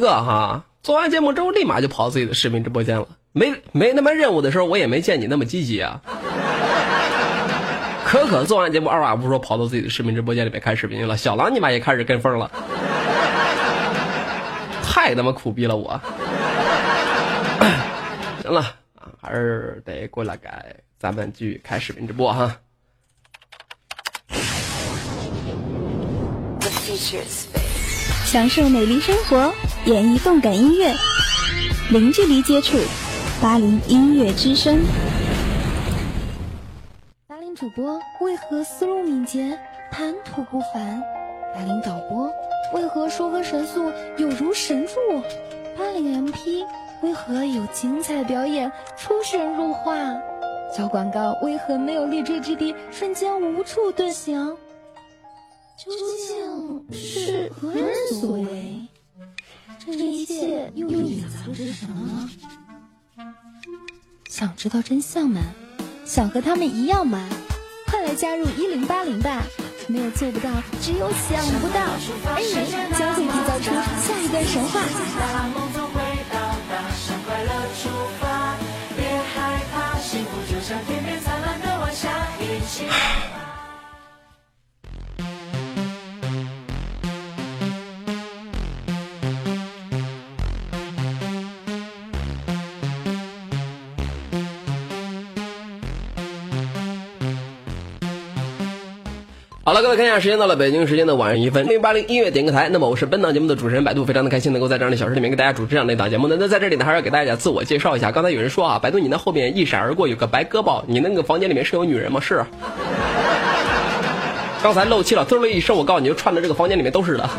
个哈，做完节目之后立马就跑到自己的视频直播间了，没没那么任务的时候，我也没见你那么积极啊。可可做完节目二话不说跑到自己的视频直播间里面开视频去了，小狼你妈也开始跟风了，太他妈苦逼了我。行了啊，还是得过来改，咱们继续开视频直播哈。享受美丽生活，演绎动感音乐，零距离接触，八零音乐之声。八零主播为何思路敏捷，谈吐不凡？八零导播为何说歌神速，有如神助？八零 MP 为何有精彩表演，出神入化？小广告为何没有立锥之地，瞬间无处遁形？究竟是何人所为？这一切又隐藏着什么？想知道真相吗？想和他们一样吗？快来加入一零八零吧！没有做不到，只有想不到。恩人将会缔造出下一段神话。好了，各位看一下，时间到了，北京时间的晚上一分零八零音乐点歌台。那么我是本档节目的主持人百度，非常的开心能够在这样的小时里面给大家主持这样的一档节目。那那在这里呢，还是要给大家自我介绍一下。刚才有人说啊，百度你那后面一闪而过有个白胳膊，你那个房间里面是有女人吗？是。刚才漏气了，嗖了一声，我告诉你就串的这个房间里面都是的。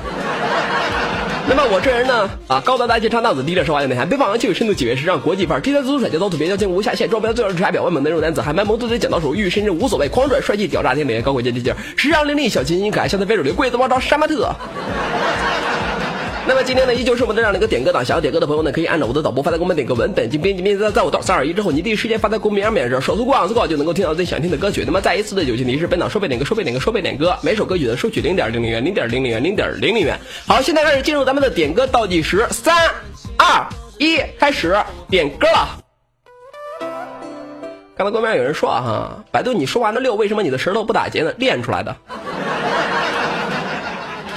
那么我这人呢，啊，高大大气唱大子，低调奢华有内涵，北方洋气有深度，几位时尚国际范儿，天才足彩节奏特别妖精无下限，装备最要是茶表外猛内肉男子，还卖萌，嘟嘴剪刀手，玉身真无所谓，狂拽帅气屌炸天，脸高贵接地气儿，时尚伶俐小清新可爱，像在非主流，贵子王朝杀马特。那么今天呢，依旧是我们的这样的一个点歌党，想要点歌的朋友呢，可以按照我的导播发在公屏点歌文本，进编辑编辑在我到三二一之后，你第一时间发在公屏上面，手速过网速过就能够听到最想听的歌曲。那么再一次的友情提示，本档收费点歌，收费点歌，收费点歌，每首歌曲的收取零点零零元，零点零零元，零点零零元。好，现在开始进入咱们的点歌倒计时，三二一，开始点歌了。刚才公屏上有人说哈，百度你说完了六，为什么你的舌头不打结呢？练出来的。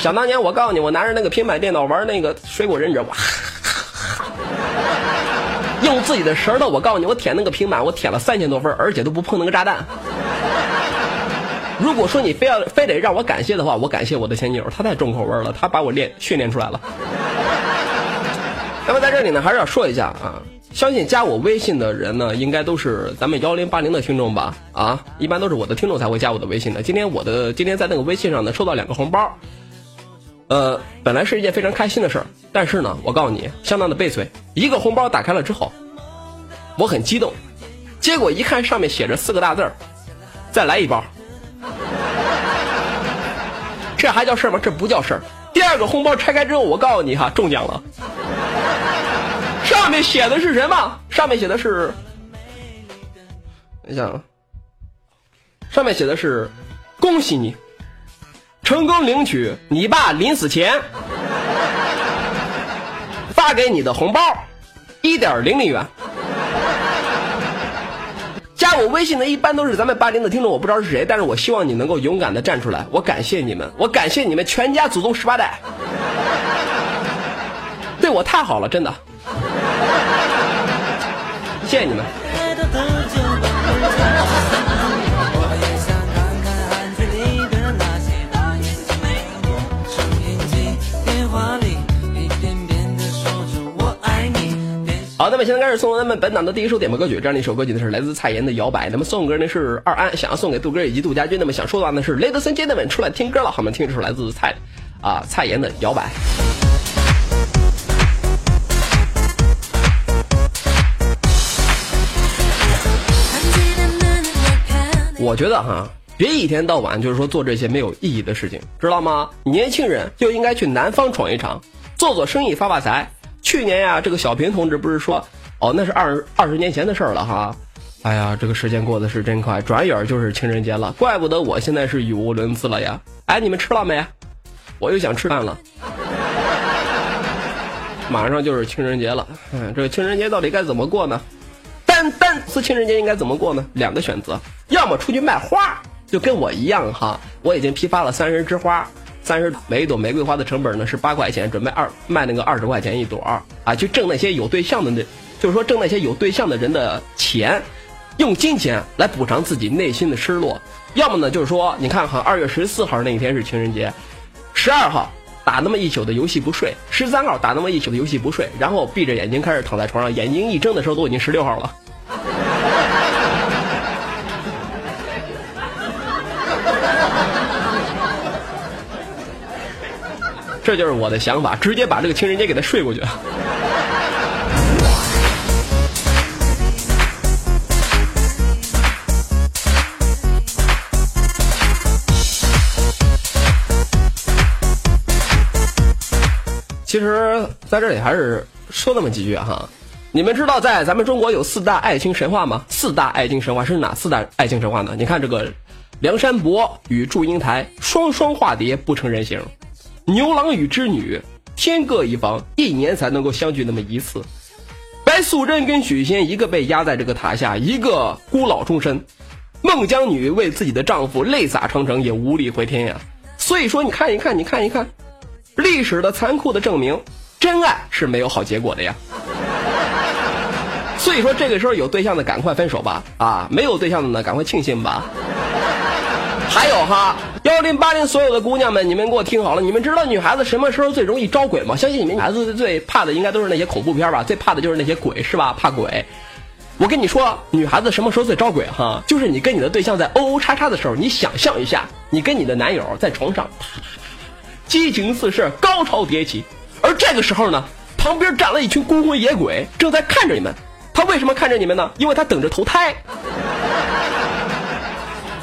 想当年，我告诉你，我拿着那个平板电脑玩那个水果忍者，哇，用自己的舌头，我告诉你，我舔那个平板，我舔了三千多分，而且都不碰那个炸弹。如果说你非要非得让我感谢的话，我感谢我的前女友，她太重口味了，她把我练训练出来了。那么在这里呢，还是要说一下啊，相信加我微信的人呢，应该都是咱们幺零八零的听众吧？啊，一般都是我的听众才会加我的微信的。今天我的今天在那个微信上呢，收到两个红包。呃，本来是一件非常开心的事儿，但是呢，我告诉你，相当的悲催。一个红包打开了之后，我很激动，结果一看上面写着四个大字儿：“再来一包。”这还叫事儿吗？这不叫事儿。第二个红包拆开之后，我告诉你哈，中奖了。上面写的是什么？上面写的是，等一下啊，上面写的是恭喜你。成功领取你爸临死前发给你的红包，一点零零元。加我微信的一般都是咱们八零的听众，我不知道是谁，但是我希望你能够勇敢的站出来，我感谢你们，我感谢你们全家祖宗十八代，对我太好了，真的，谢谢你们。好，那么现在开始送咱们本档的第一首点播歌曲，这样的一首歌曲呢是来自蔡妍的《摇摆》。那么送歌呢是二安，想要送给杜哥以及杜家军。那么想说的话呢是雷德森姐妹们出来听歌了，好吗？听一首来自蔡啊蔡妍的《摇摆》。我觉得哈，别一天到晚就是说做这些没有意义的事情，知道吗？年轻人就应该去南方闯一闯，做做生意发发财。去年呀，这个小平同志不是说，哦，那是二二十年前的事儿了哈。哎呀，这个时间过得是真快，转眼就是情人节了，怪不得我现在是语无伦次了呀。哎，你们吃了没？我又想吃饭了。马上就是情人节了，嗯，这个情人节到底该怎么过呢？单单次情人节应该怎么过呢？两个选择，要么出去卖花，就跟我一样哈，我已经批发了三十枝花，三十每一朵玫瑰花的成本呢是八块钱，准备二卖那个二十块钱一朵啊，去挣那些有对象的那，就是说挣那些有对象的人的钱，用金钱来补偿自己内心的失落。要么呢，就是说，你看哈，二月十四号那一天是情人节，十二号打那么一宿的游戏不睡，十三号打那么一宿的游戏不睡，然后闭着眼睛开始躺在床上，眼睛一睁的时候都已经十六号了。这就是我的想法，直接把这个情人节给他睡过去。其实，在这里还是说那么几句哈。你们知道，在咱们中国有四大爱情神话吗？四大爱情神话是哪四大爱情神话呢？你看这个，梁山伯与祝英台双双化蝶不成人形，牛郎与织女天各一方，一年才能够相聚那么一次。白素贞跟许仙一个被压在这个塔下，一个孤老终身。孟姜女为自己的丈夫泪洒长城，也无力回天呀。所以说，你看一看，你看一看。历史的残酷的证明，真爱是没有好结果的呀。所以说，这个时候有对象的赶快分手吧，啊，没有对象的呢，赶快庆幸吧。还有哈，幺零八零所有的姑娘们，你们给我听好了，你们知道女孩子什么时候最容易招鬼吗？相信你们女孩子最怕的应该都是那些恐怖片吧，最怕的就是那些鬼是吧？怕鬼。我跟你说，女孩子什么时候最招鬼哈？就是你跟你的对象在哦哦叉叉的时候，你想象一下，你跟你的男友在床上。激情四射，高潮迭起，而这个时候呢，旁边站了一群孤魂野鬼，正在看着你们。他为什么看着你们呢？因为他等着投胎。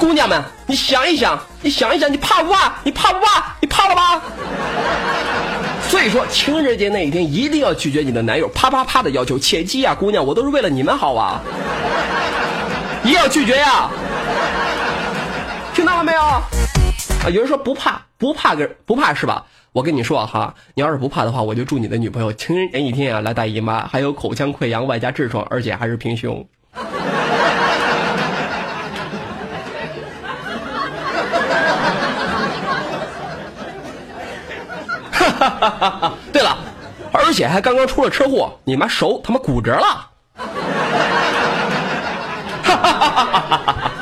姑娘们，你想一想，你想一想，你怕不怕？你怕不怕？你怕了吧？所以说，情人节那一天一定要拒绝你的男友啪啪啪的要求，切记啊，姑娘，我都是为了你们好啊，一定要拒绝呀，听到了没有？啊，有人说不怕，不怕个不怕是吧？我跟你说哈，你要是不怕的话，我就祝你的女朋友情人节一天啊来大姨妈，还有口腔溃疡，外加痔疮，而且还是平胸。哈哈哈哈哈！对了，而且还刚刚出了车祸，你妈手他妈骨折了。哈哈哈哈哈哈！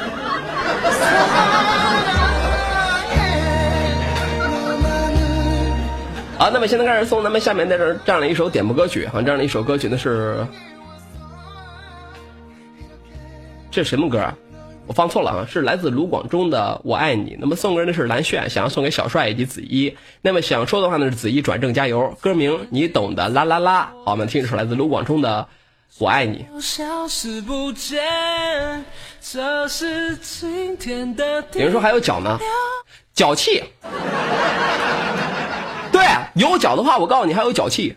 好，那么现在开始送咱们下面的这这样的一首点播歌曲啊，这样的一首歌曲呢是，这什么歌啊？我放错了啊，是来自卢广仲的《我爱你》。那么送歌人的是蓝炫，想要送给小帅以及子怡。那么想说的话呢是子怡转正加油，歌名你懂的啦啦啦。好，我们听一首来自卢广仲的《我爱你》。有人说还有脚呢，脚气。对，有脚的话，我告诉你还有脚气。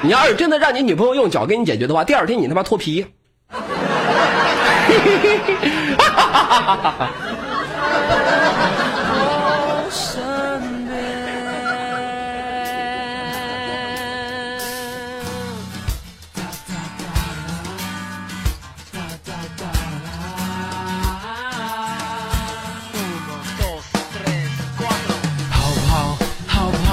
你要是真的让你女朋友用脚给你解决的话，第二天你他妈脱皮。我身边好不好？好不好？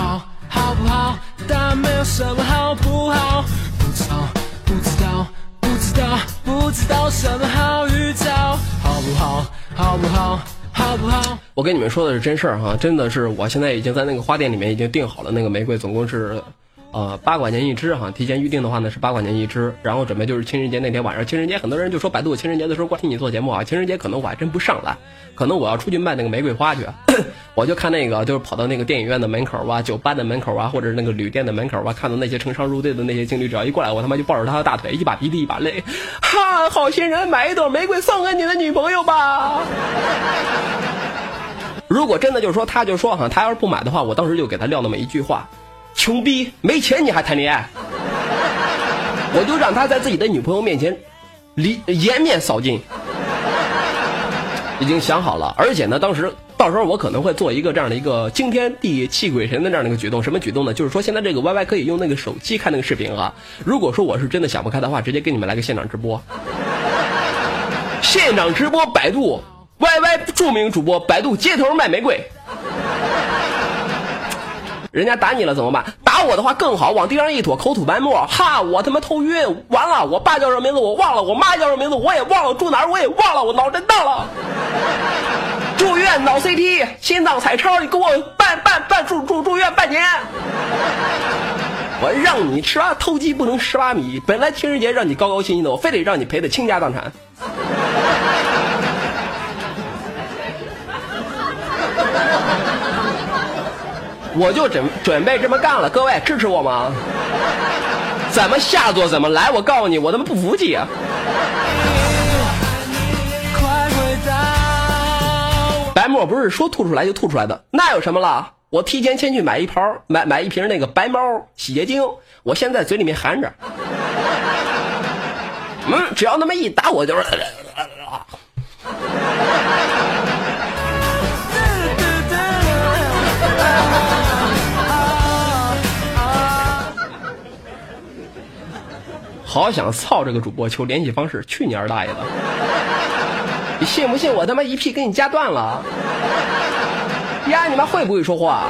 好不好但没有什么好不好？不知道不知道不知道不知道什么好？不好？好不好？我跟你们说的是真事儿哈，真的是，我现在已经在那个花店里面已经订好了那个玫瑰，总共是。呃，八块钱一支哈，提前预定的话呢是八块钱一支，然后准备就是情人节那天晚上，情人节很多人就说百度情人节的时候光听你做节目啊，情人节可能我还真不上来，可能我要出去卖那个玫瑰花去，我就看那个就是跑到那个电影院的门口啊，酒吧的门口啊，或者那个旅店的门口啊，看到那些成双入对的那些情侣，只要一过来，我他妈就抱着他的大腿，一把鼻涕一把泪，哈，好心人，买一朵玫瑰送给你的女朋友吧。如果真的就是说他就说哈，他要是不买的话，我当时就给他撂那么一句话。穷逼，没钱你还谈恋爱？我就让他在自己的女朋友面前，离颜面扫尽。已经想好了，而且呢，当时到。时候我可能会做一个这样的一个惊天地泣鬼神的这样的一个举动，什么举动呢？就是说现在这个 Y Y 可以用那个手机看那个视频啊。如果说我是真的想不开的话，直接给你们来个现场直播，现场直播百度 Y Y 著名主播百度街头卖玫瑰。人家打你了怎么办？打我的话更好，往地上一坨，口吐白沫，哈，我他妈头晕，完了，我爸叫什么名字？我忘了，我妈叫什么名字？我也忘了，住哪儿我也忘了，我脑震荡了，住院脑 CT，心脏彩超，你给我办办办住住住院半年，我让你吃啊，偷鸡不能蚀把米，本来情人节让你高高兴兴的，我非得让你赔的倾家荡产。我就准准备这么干了，各位支持我吗？怎么下作怎么来，我告诉你，我他妈不服气啊。白沫不是说吐出来就吐出来的，那有什么了？我提前先去买一泡，买买一瓶那个白猫洗洁精，我现在嘴里面含着。嗯，只要那么一打，我就是。好想操这个主播，求联系方式，去你二大爷的！你信不信我他妈一屁给你夹断了？呀，你妈会不会说话？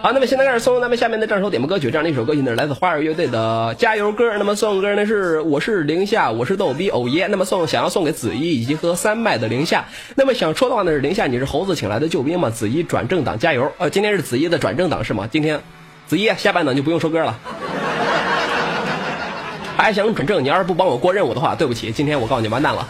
好，那么现在开始送咱们下面的这首点播歌曲，这样的一首歌曲呢来自花儿乐队的加油歌。那么送歌呢是我是零下，我是逗逼偶耶。那么送想要送给子怡以及和三麦的零下。那么想说的话呢是零下，你是猴子请来的救兵吗？子怡转正党加油！呃，今天是子怡的转正党是吗？今天子怡下半场就不用说歌了。还想转正？你要是不帮我过任务的话，对不起，今天我告诉你完蛋了。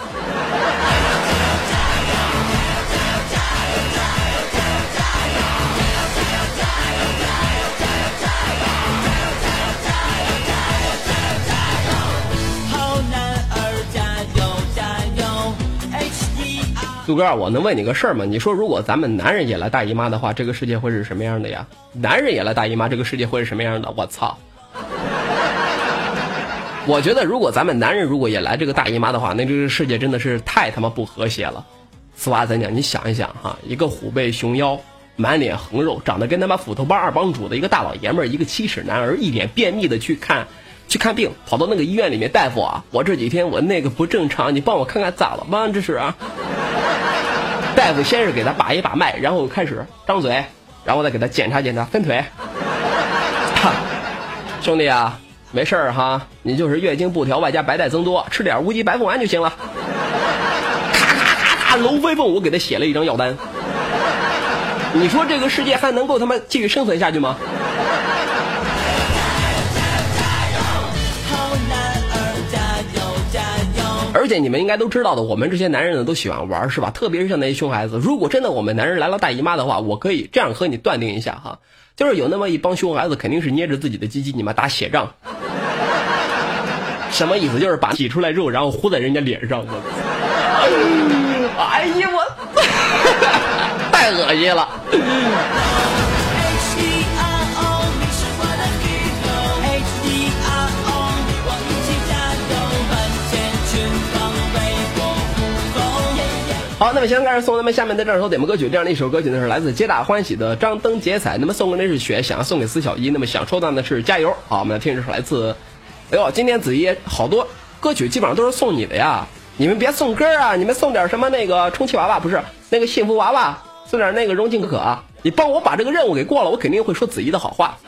杜哥，我能问你个事儿吗？你说如果咱们男人也来大姨妈的话，这个世界会是什么样的呀？男人也来大姨妈，这个世界会是什么样的？我操！我觉得，如果咱们男人如果也来这个大姨妈的话，那这个世界真的是太他妈不和谐了。此话怎讲？你想一想哈，一个虎背熊腰、满脸横肉、长得跟他妈斧头帮二帮主的一个大老爷们儿，一个七尺男儿，一脸便秘的去看 去看病，跑到那个医院里面，大夫啊，我这几天我那个不正常，你帮我看看咋了吗？这是啊。大夫先是给他把一把脉，然后开始张嘴，然后再给他检查检查分腿。兄弟啊！没事儿哈，你就是月经不调，外加白带增多，吃点乌鸡白凤丸就行了。咔咔咔咔，龙飞凤舞给他写了一张药单。你说这个世界还能够他妈继续生存下去吗？而且你们应该都知道的，我们这些男人呢都喜欢玩，是吧？特别是像那些熊孩子。如果真的我们男人来了大姨妈的话，我可以这样和你断定一下哈，就是有那么一帮熊孩子，肯定是捏着自己的鸡鸡，你妈打血仗。什么意思？就是把挤出来肉，然后糊在人家脸上。哎呀，我 太恶心了。好，那么现在开始送咱们下面的这首点播歌曲，这样的一首歌曲呢是来自皆大欢喜的张灯结彩。那么送的那是雪，想要送给司小一，那么想抽到的是加油。好，我们来听这首来自。哎呦，今天子怡好多歌曲基本上都是送你的呀！你们别送歌啊，你们送点什么那个充气娃娃，不是那个幸福娃娃，送点那个荣幸可可啊！你帮我把这个任务给过了，我肯定会说子怡的好话。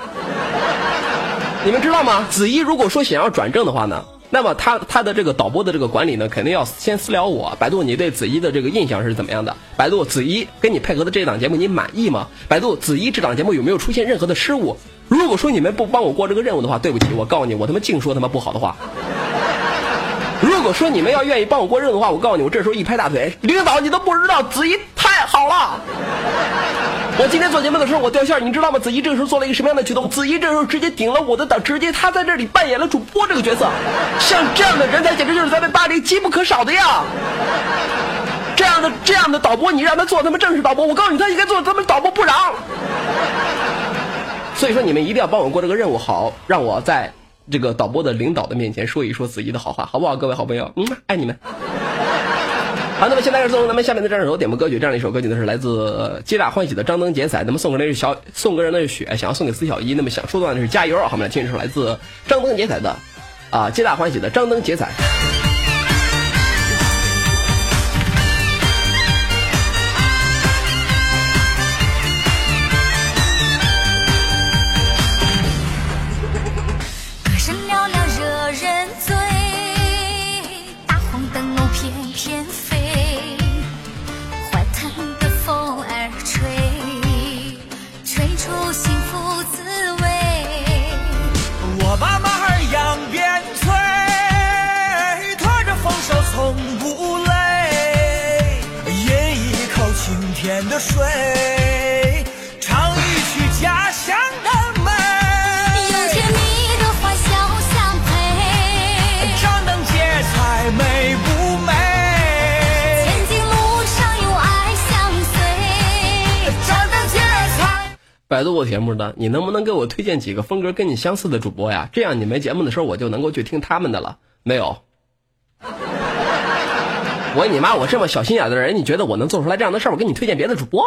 你们知道吗？子怡如果说想要转正的话呢，那么他他的这个导播的这个管理呢，肯定要先私聊我。百度，你对子怡的这个印象是怎么样的？百度，子怡跟你配合的这档节目你满意吗？百度，子怡这档节目有没有出现任何的失误？如果说你们不帮我过这个任务的话，对不起，我告诉你，我他妈净说他妈不好的话。我说你们要愿意帮我过任务的话，我告诉你，我这时候一拍大腿，领导你都不知道，子怡太好了。我今天做节目的时候我掉线，你知道吗？子怡这个时候做了一个什么样的举动？子怡这时候直接顶了我的档，直接他在这里扮演了主播这个角色。像这样的人才，简直就是咱们巴黎机不可少的呀。这样的这样的导播，你让他做他妈正式导播，我告诉你，他应该做他妈导播部长。所以说，你们一定要帮我过这个任务，好让我在这个导播的领导的面前说一说子怡的好话，好不好？各位好朋友，嗯，爱你们。好，那么现在是送咱们下面的这首点播歌曲，这样一首歌曲呢是来自皆大欢喜的张灯结彩。那么送给那是小送个人的是雪，想要送给司小一。那么想说的话呢是加油。好，我们来听一首来自张灯结彩的啊，皆大欢喜的张灯结彩。百度我节目的，你能不能给我推荐几个风格跟你相似的主播呀？这样你没节目的时候，我就能够去听他们的了。没有。我你妈！我这么小心眼的人，你觉得我能做出来这样的事儿？我给你推荐别的主播，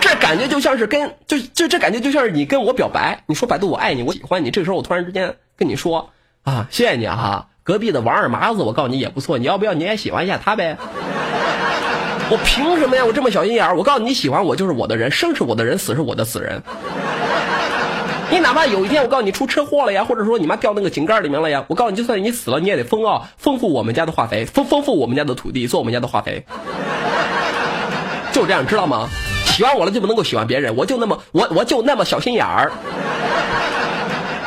这感觉就像是跟就就这感觉就像是你跟我表白，你说百度我爱你，我喜欢你。这个时候我突然之间跟你说啊，谢谢你哈，隔壁的王二麻子，我告诉你也不错，你要不要你也喜欢一下他呗？我凭什么呀？我这么小心眼儿，我告诉你，你喜欢我就是我的人，生是我的人，死是我的死人。你哪怕有一天我告诉你出车祸了呀，或者说你妈掉那个井盖里面了呀，我告诉你，就算你死了，你也得丰啊，丰富我们家的化肥，丰丰富我们家的土地，做我们家的化肥，就这样，知道吗？喜欢我了就不能够喜欢别人，我就那么我我就那么小心眼儿，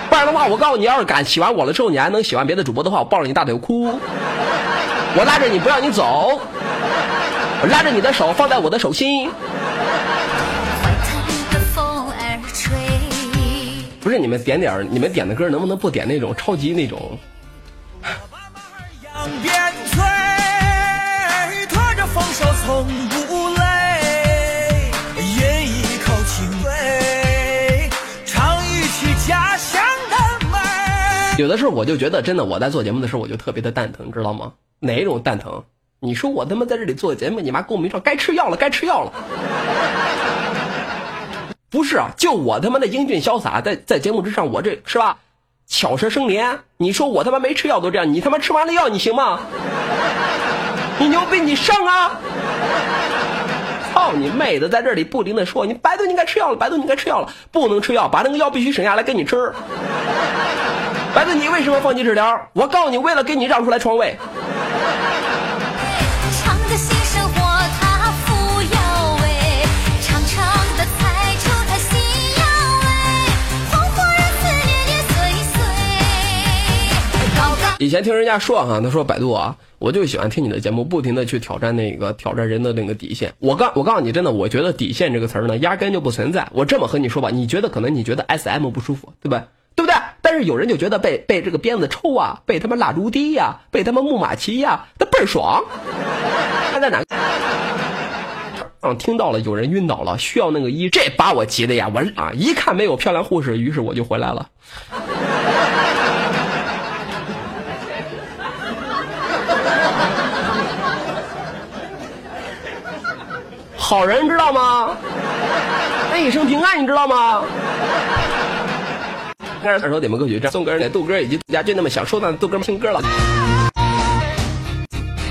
不然的话，我告诉你，要是敢喜欢我了之后，你还能喜欢别的主播的话，我抱着你大腿哭，我拉着你不让你走，我拉着你的手放在我的手心。不是你们点点你们点的歌能不能不点那种超级那种？有的时候我就觉得真的，我在做节目的时候我就特别的蛋疼，知道吗？哪一种蛋疼？你说我他妈在这里做节目，你妈给我们一该吃药了，该吃药了。不是啊，就我他妈的英俊潇洒，在在节目之上，我这是吧？巧舌生莲。你说我他妈没吃药都这样，你他妈吃完了药你行吗？你牛逼，你上啊！操你妹的，在这里不停的说，你百度你该吃药了，百度你该吃药了，不能吃药，把那个药必须省下来给你吃。百度你为什么放弃治疗？我告诉你，为了给你让出来床位。以前听人家说哈，他说百度啊，我就喜欢听你的节目，不停的去挑战那个挑战人的那个底线。我告我告诉你，真的，我觉得底线这个词儿呢，压根就不存在。我这么和你说吧，你觉得可能你觉得 S M 不舒服，对吧对？不对？但是有人就觉得被被这个鞭子抽啊，被他妈蜡烛滴呀，被他妈木马骑呀，他倍儿爽。他在哪？嗯，听到了有人晕倒了，需要那个医，这把我急的呀！我啊，一看没有漂亮护士，于是我就回来了。好人知道吗？那一生平安，你知道吗？二首点播歌曲，这送歌人给杜哥以及杜家俊，那么想说的杜哥们听歌了。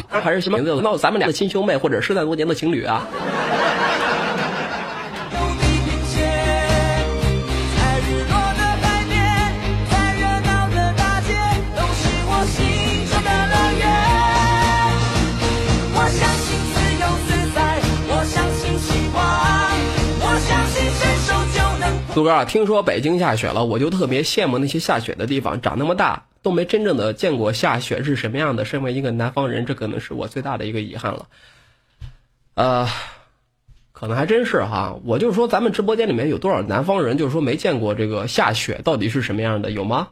还是什么名字？那咱们俩的亲兄妹，或者失散多年的情侣啊？杜哥，听说北京下雪了，我就特别羡慕那些下雪的地方。长那么大都没真正的见过下雪是什么样的。身为一个南方人，这可能是我最大的一个遗憾了。呃，可能还真是哈。我就是说，咱们直播间里面有多少南方人，就是说没见过这个下雪到底是什么样的，有吗？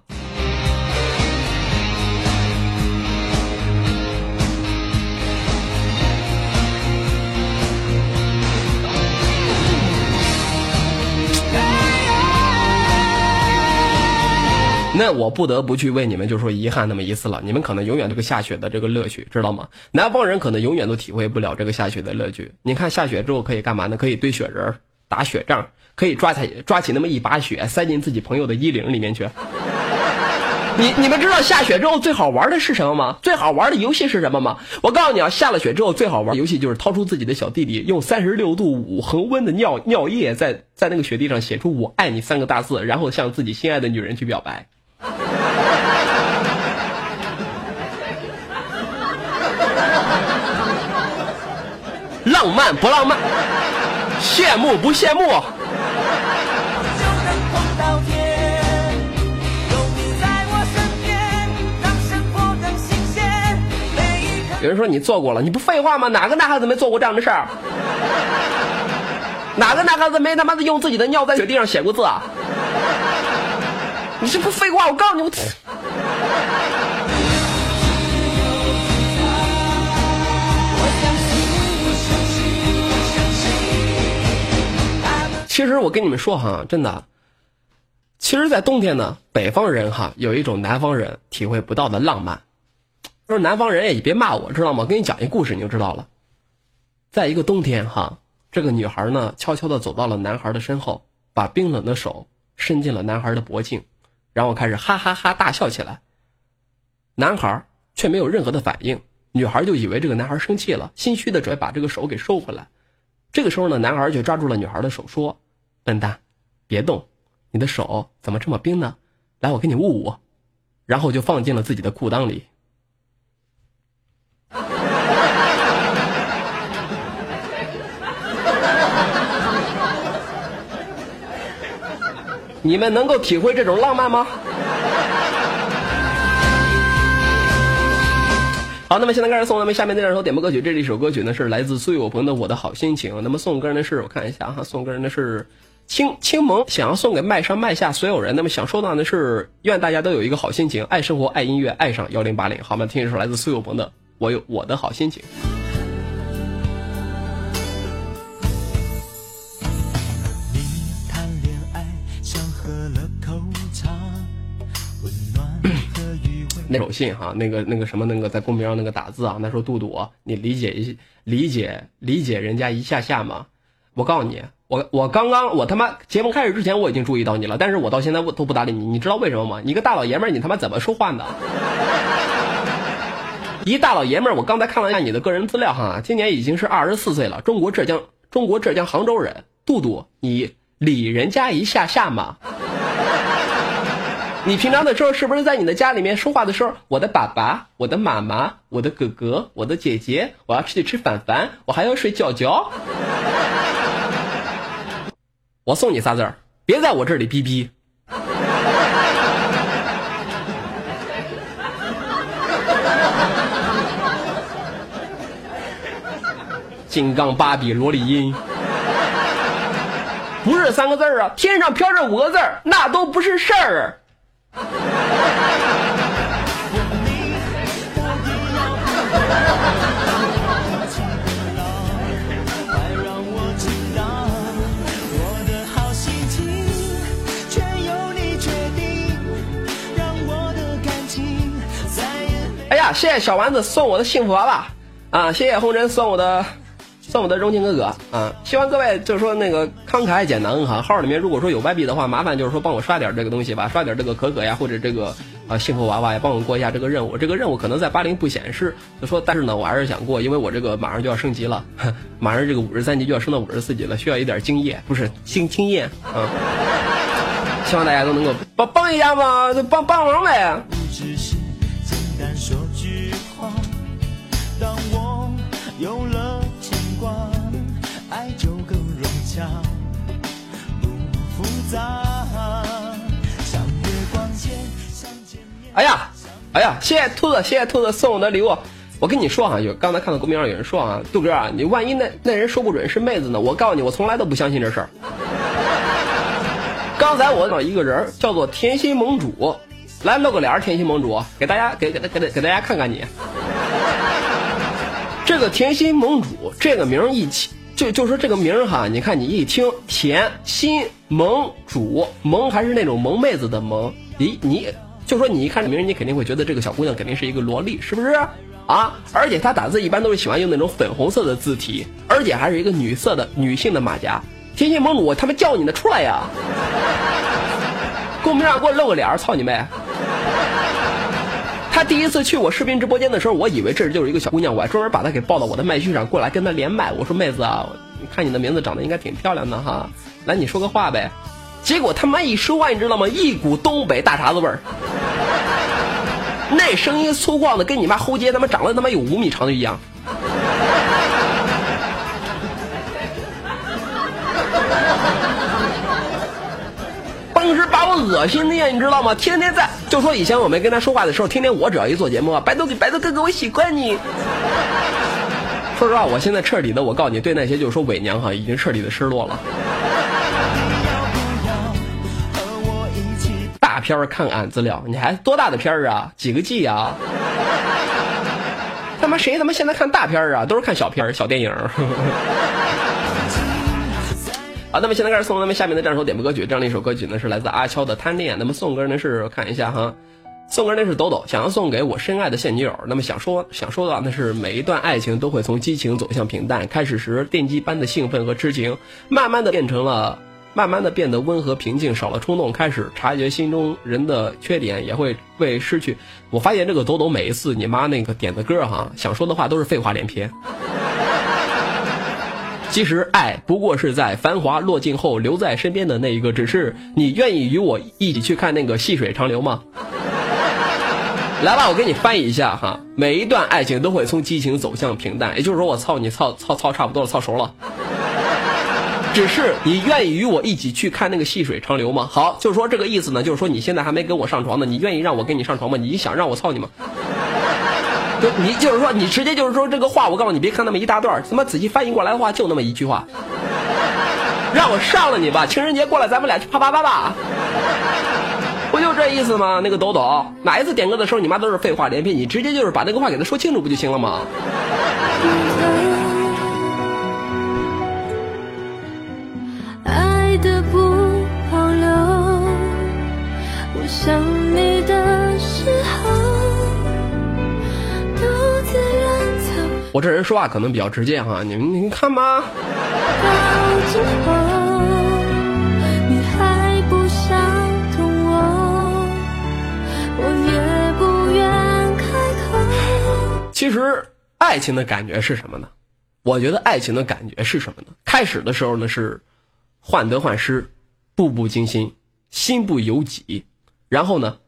那我不得不去为你们就说遗憾那么一次了。你们可能永远这个下雪的这个乐趣，知道吗？南方人可能永远都体会不了这个下雪的乐趣。你看下雪之后可以干嘛呢？可以堆雪人、打雪仗，可以抓起抓起那么一把雪塞进自己朋友的衣领里面去。你你们知道下雪之后最好玩的是什么吗？最好玩的游戏是什么吗？我告诉你啊，下了雪之后最好玩游戏就是掏出自己的小弟弟，用三十六度五恒温的尿尿液在在那个雪地上写出“我爱你”三个大字，然后向自己心爱的女人去表白。浪漫不浪漫？羡慕不羡慕？有，人说你做过了，你不废话吗？哪个男孩子没做过这样的事儿？哪个男孩子没他妈的用自己的尿在雪地上写过字啊？你这不废话？我告诉你，我其实我跟你们说哈，真的，其实，在冬天呢，北方人哈有一种南方人体会不到的浪漫。说南方人也别骂我，知道吗？我给你讲一故事你就知道了。在一个冬天哈，这个女孩呢悄悄的走到了男孩的身后，把冰冷的手伸进了男孩的脖颈，然后开始哈哈哈大笑起来。男孩却没有任何的反应，女孩就以为这个男孩生气了，心虚的准备把这个手给收回来。这个时候呢，男孩却抓住了女孩的手，说：“笨蛋，别动，你的手怎么这么冰呢？来，我给你捂捂。”然后就放进了自己的裤裆里。你们能够体会这种浪漫吗？好，那么现在开始送咱们下面这两首点播歌曲。这一首歌曲呢是来自苏有朋的《我的好心情》。那么送歌人的是，我看一下哈，送歌人的是青青萌，想要送给麦上麦下所有人。那么想收到的是，愿大家都有一个好心情，爱生活，爱音乐，爱上幺零八零。好，我们听一首来自苏有朋的《我有我的好心情》。那首信哈，那个那个什么那个在公屏上那个打字啊，那时候杜杜啊，你理解一理解理解人家一下下吗？我告诉你，我我刚刚我他妈节目开始之前我已经注意到你了，但是我到现在我都不搭理你，你知道为什么吗？你个大老爷们儿，你他妈怎么说话的？一大老爷们儿，我刚才看了一下你的个人资料哈，今年已经是二十四岁了，中国浙江中国浙江杭州人，杜杜，你理人家一下下吗？你平常的时候是不是在你的家里面说话的时候，我的爸爸、我的妈妈、我的哥哥、我的姐姐，我要出去吃饭饭，我还要睡觉觉。我送你仨字儿，别在我这里逼逼。金刚芭比萝莉音，不是三个字儿啊，天上飘着五个字儿，那都不是事儿。谢谢小丸子送我的幸福娃娃啊！谢谢红尘送我的送我的荣情哥哥啊！希望各位就是说那个慷慨解囊哈，号里面如果说有外币的话，麻烦就是说帮我刷点这个东西吧，刷点这个可可呀，或者这个啊幸福娃娃呀，帮我过一下这个任务。这个任务可能在八零不显示，就说但是呢，我还是想过，因为我这个马上就要升级了，马上这个五十三级就要升到五十四级了，需要一点经验，不是经经验啊！希望大家都能够帮帮一下嘛，就帮帮忙呗。有了牵挂，爱就更融洽，不复杂。像月光前想见面。哎呀，哎呀，谢谢兔子，谢谢兔子送我的礼物。我跟你说啊，有刚才看到公屏上有人说啊，杜哥啊，你万一那那人说不准是妹子呢？我告诉你，我从来都不相信这事儿。刚才我找一个人叫做甜心盟主，来露个脸儿，甜心盟主，给大家给给给给给大家看看你。这个甜心盟主这个名一起，就就说这个名哈，你看你一听甜心萌主萌还是那种萌妹子的萌，咦，你就说你一看这名，你肯定会觉得这个小姑娘肯定是一个萝莉，是不是？啊，而且她打字一般都是喜欢用那种粉红色的字体，而且还是一个女色的女性的马甲。甜心萌主，我他妈叫你呢，出来呀！公屏上给我露个脸，操你妹！他第一次去我视频直播间的时候，我以为这就是一个小姑娘，我还专门把她给抱到我的麦序上过来跟她连麦。我说妹子啊，看你的名字长得应该挺漂亮的哈，来你说个话呗。结果他妈一说话，你知道吗？一股东北大碴子味儿，那声音粗犷的跟你妈喉结他妈长了他妈有五米长的一样。把我恶心的呀，你知道吗？天天在就说以前我没跟他说话的时候，天天我只要一做节目，白豆白头哥哥我喜欢你。说实话，我现在彻底的，我告诉你，对那些就是说伪娘哈，已经彻底的失落了。大片儿看俺资料，你还多大的片儿啊？几个 G 啊？他妈谁他妈现在看大片儿啊？都是看小片儿、小电影。好，那么现在开始送咱们下面的这首点播歌曲，这样的一首歌曲呢是来自阿悄的《贪恋》。那么送歌呢是看一下哈，送歌呢是抖抖，想要送给我深爱的现女友。那么想说想说的那是每一段爱情都会从激情走向平淡，开始时电击般的兴奋和痴情，慢慢的变成了，慢慢的变得温和平静，少了冲动，开始察觉心中人的缺点，也会为失去。我发现这个抖抖每一次你妈那个点的歌哈，想说的话都是废话连篇。其实爱不过是在繁华落尽后留在身边的那一个，只是你愿意与我一起去看那个细水长流吗？来吧，我给你翻译一下哈。每一段爱情都会从激情走向平淡，也就是说我操你操操操差不多了，操熟了。只是你愿意与我一起去看那个细水长流吗？好，就是说这个意思呢，就是说你现在还没跟我上床呢，你愿意让我跟你上床吗？你想让我操你吗？就你就是说，你直接就是说这个话，我告诉你，别看那么一大段，他妈仔细翻译过来的话，就那么一句话，让我上了你吧，情人节过来，咱们俩去啪啪啪吧，不就这意思吗？那个抖抖，哪一次点歌的时候你妈都是废话连篇，你直接就是把那个话给他说清楚不就行了吗？我这人说话可能比较直接哈，你们你们看吧。其实爱情的感觉是什么呢？我觉得爱情的感觉是什么呢？开始的时候呢是患得患失，步步惊心，心不由己，然后呢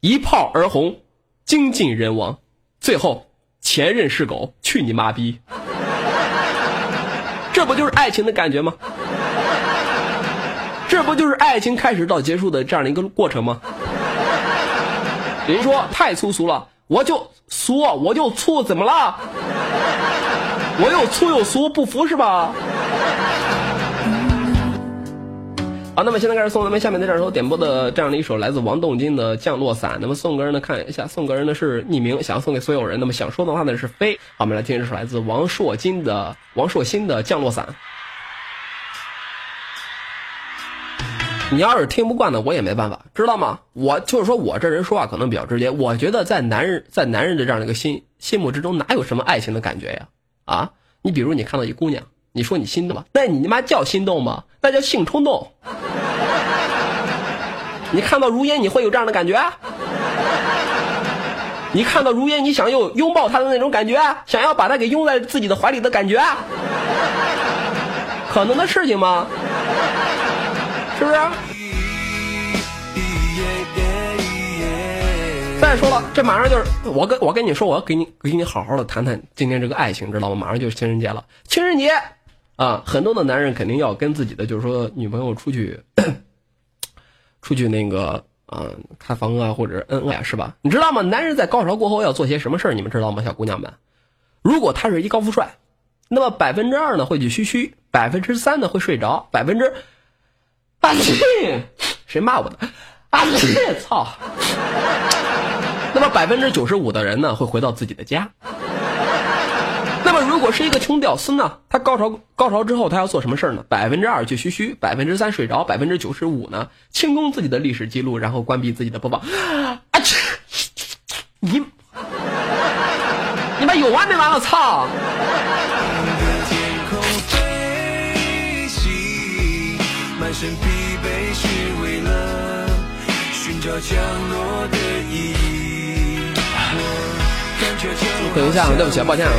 一炮而红，精尽人亡，最后前任是狗，去你妈逼！这不就是爱情的感觉吗？这不就是爱情开始到结束的这样的一个过程吗？人说太粗俗了，我就俗，我就粗，怎么了？我又粗又俗，不服是吧？好，那么现在开始送咱们下面的这首点播的这样的一首来自王栋金的《降落伞》。那么送歌人呢，看一下，送歌人呢是匿名，想要送给所有人。那么想说的话呢是飞。好，我们来听这首来自王硕金的王硕新的《降落伞》。你要是听不惯呢，我也没办法，知道吗？我就是说我这人说话可能比较直接。我觉得在男人在男人的这样的一个心心目之中，哪有什么爱情的感觉呀？啊，你比如你看到一姑娘，你说你心动了，那你他妈叫心动吗？那叫性冲动。你看到如烟，你会有这样的感觉？你看到如烟，你想有拥抱她的那种感觉，想要把她给拥在自己的怀里的感觉，可能的事情吗？是不是？再说了，这马上就是我跟我跟你说，我要给你给你好好的谈谈今天这个爱情，知道吗？马上就是情人节了，情人节啊，很多的男人肯定要跟自己的就是说女朋友出去，出去那个啊开房啊或者恩爱是吧？你知道吗？男人在高潮过后要做些什么事？你们知道吗，小姑娘们？如果他是一高富帅，那么百分之二呢会去嘘嘘，百分之三呢会睡着，百分之啊去，谁骂我的？啊去，操！那么百分之九十五的人呢会回到自己的家。如如果是一个穷屌丝呢？他高潮高潮之后，他要做什么事儿呢？百分之二去嘘嘘，百分之三睡着，百分之九十五呢清空自己的历史记录，然后关闭自己的播放。你你妈有完没完了？操！天空飞行，满身疲惫是为了寻找降落的意义。我感觉就等一下啊，对不起啊，抱歉啊。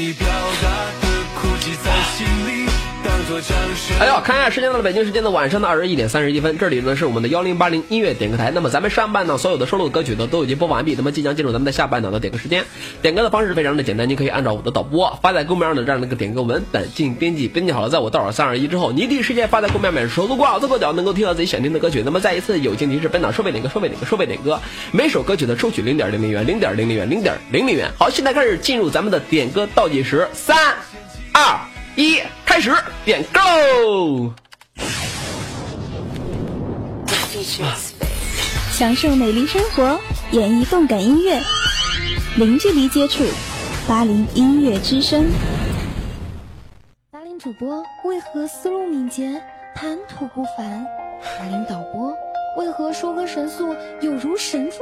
你表达的哭泣在心里，哎呦，看一下时间到了北京时间的晚上的二十一点三十一分，这里呢是我们的幺零八零音乐点歌台。那么咱们上半档所有的收录歌曲呢都已经播完毕，那么即将进入咱们的下半档的点歌时间。点歌的方式非常的简单，你可以按照我的导播发在公屏上的这样的一个点歌文本进行编辑，编辑好了，在我倒数三二一之后，你第一时间发在公屏上，手足过好自过脚能够听到自己想听的歌曲。那么再一次友情提示，本档收费点歌，收费点歌，收费点歌，每首歌曲的收取零点零零元，零点零零元，零点零零元。好，现在开始进入咱们的点歌倒计时，三二一，开始点歌。享受美丽生活，演绎动感音乐，零距离接触，八零音乐之声。达令主播为何思路敏捷，谈吐不凡？达令导播为何说歌神速，有如神助？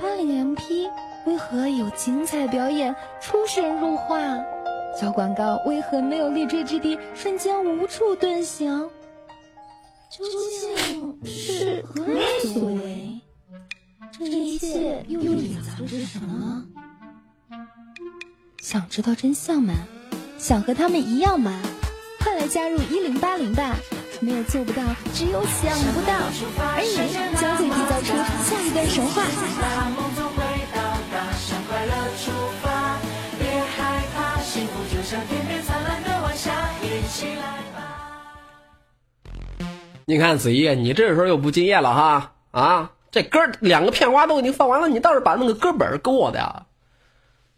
八零 MP 为何有精彩表演，出神入化？小广告为何没有立锥之地，瞬间无处遁形？究竟是何所为？这一切又隐藏着什么？想知道真相吗？想和他们一样吗？快来加入一零八零吧！没有做不到，只有想不到，而你将会缔造出下一段神话。幸福就像天边灿烂的晚霞，一起来吧。你看子怡，你这时候又不敬业了哈啊！这歌两个片花都已经放完了，你倒是把那个歌本给我的呀！